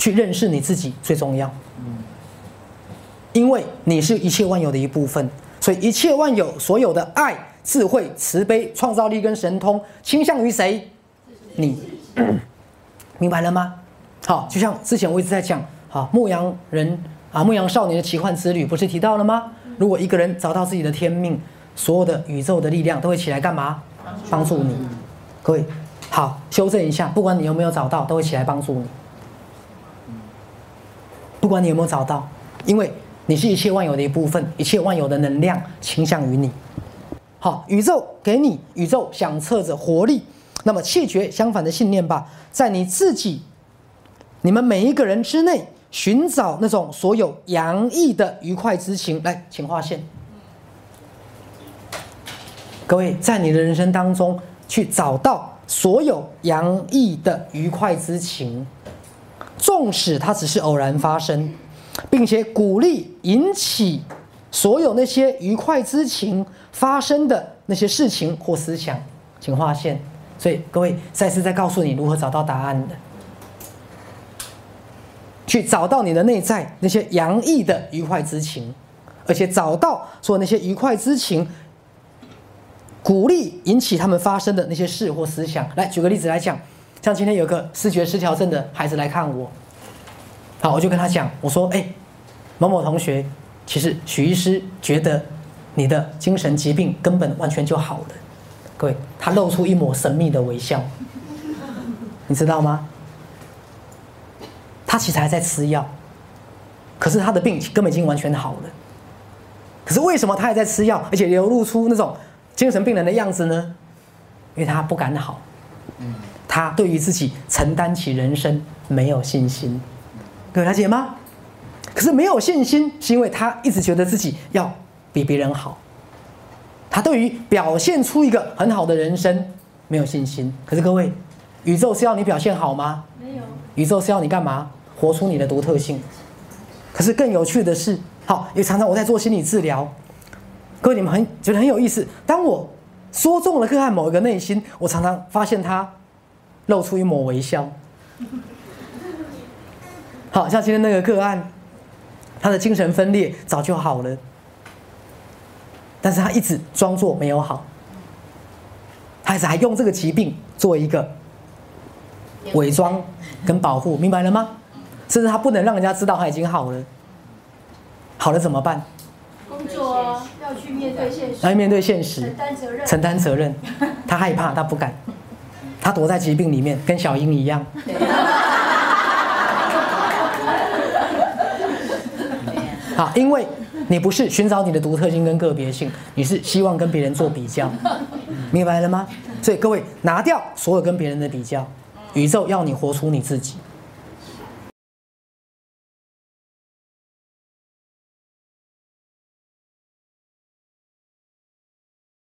去认识你自己最重要。因为你是一切万有的一部分，所以一切万有所有的爱、智慧、慈悲、创造力跟神通，倾向于谁？你，明白了吗？好，就像之前我一直在讲，好，牧羊人啊，牧羊少年的奇幻之旅，不是提到了吗？如果一个人找到自己的天命，所有的宇宙的力量都会起来干嘛？帮助你。各位，好，修正一下，不管你有没有找到，都会起来帮助你。不管你有没有找到，因为你是一切万有的一部分，一切万有的能量倾向于你。好，宇宙给你，宇宙响彻着活力。那么弃绝相反的信念吧，在你自己、你们每一个人之内，寻找那种所有洋溢的愉快之情。来，请划线。各位，在你的人生当中，去找到所有洋溢的愉快之情，纵使它只是偶然发生，并且鼓励引起所有那些愉快之情发生的那些事情或思想，请划线。所以各位再次在告诉你如何找到答案的，去找到你的内在那些洋溢的愉快之情，而且找到说那些愉快之情，鼓励引起他们发生的那些事或思想。来举个例子来讲，像今天有个视觉失调症的孩子来看我，好，我就跟他讲，我说，哎，某某同学，其实许医师觉得你的精神疾病根本完全就好了。各位，他露出一抹神秘的微笑，你知道吗？他其实还在吃药，可是他的病根本已经完全好了。可是为什么他还在吃药，而且流露出那种精神病人的样子呢？因为他不敢好，嗯他对于自己承担起人生没有信心。各位了解吗？可是没有信心，是因为他一直觉得自己要比别人好。他对于表现出一个很好的人生没有信心。可是各位，宇宙是要你表现好吗？没有。宇宙是要你干嘛？活出你的独特性。可是更有趣的是，好，也常常我在做心理治疗，各位你们很觉得很有意思。当我说中了个案某一个内心，我常常发现他露出一抹微笑。好像今天那个个案，他的精神分裂早就好了。但是他一直装作没有好，还是还用这个疾病做一个伪装跟保护，明白了吗？甚至他不能让人家知道他已经好了，好了怎么办？工作要去面对现实，要面对现实，承担责任，承担责任。他害怕，他不敢，他躲在疾病里面，跟小英一样。好，因为。你不是寻找你的独特性跟个别性，你是希望跟别人做比较，明白了吗？所以各位拿掉所有跟别人的比较，宇宙要你活出你自己。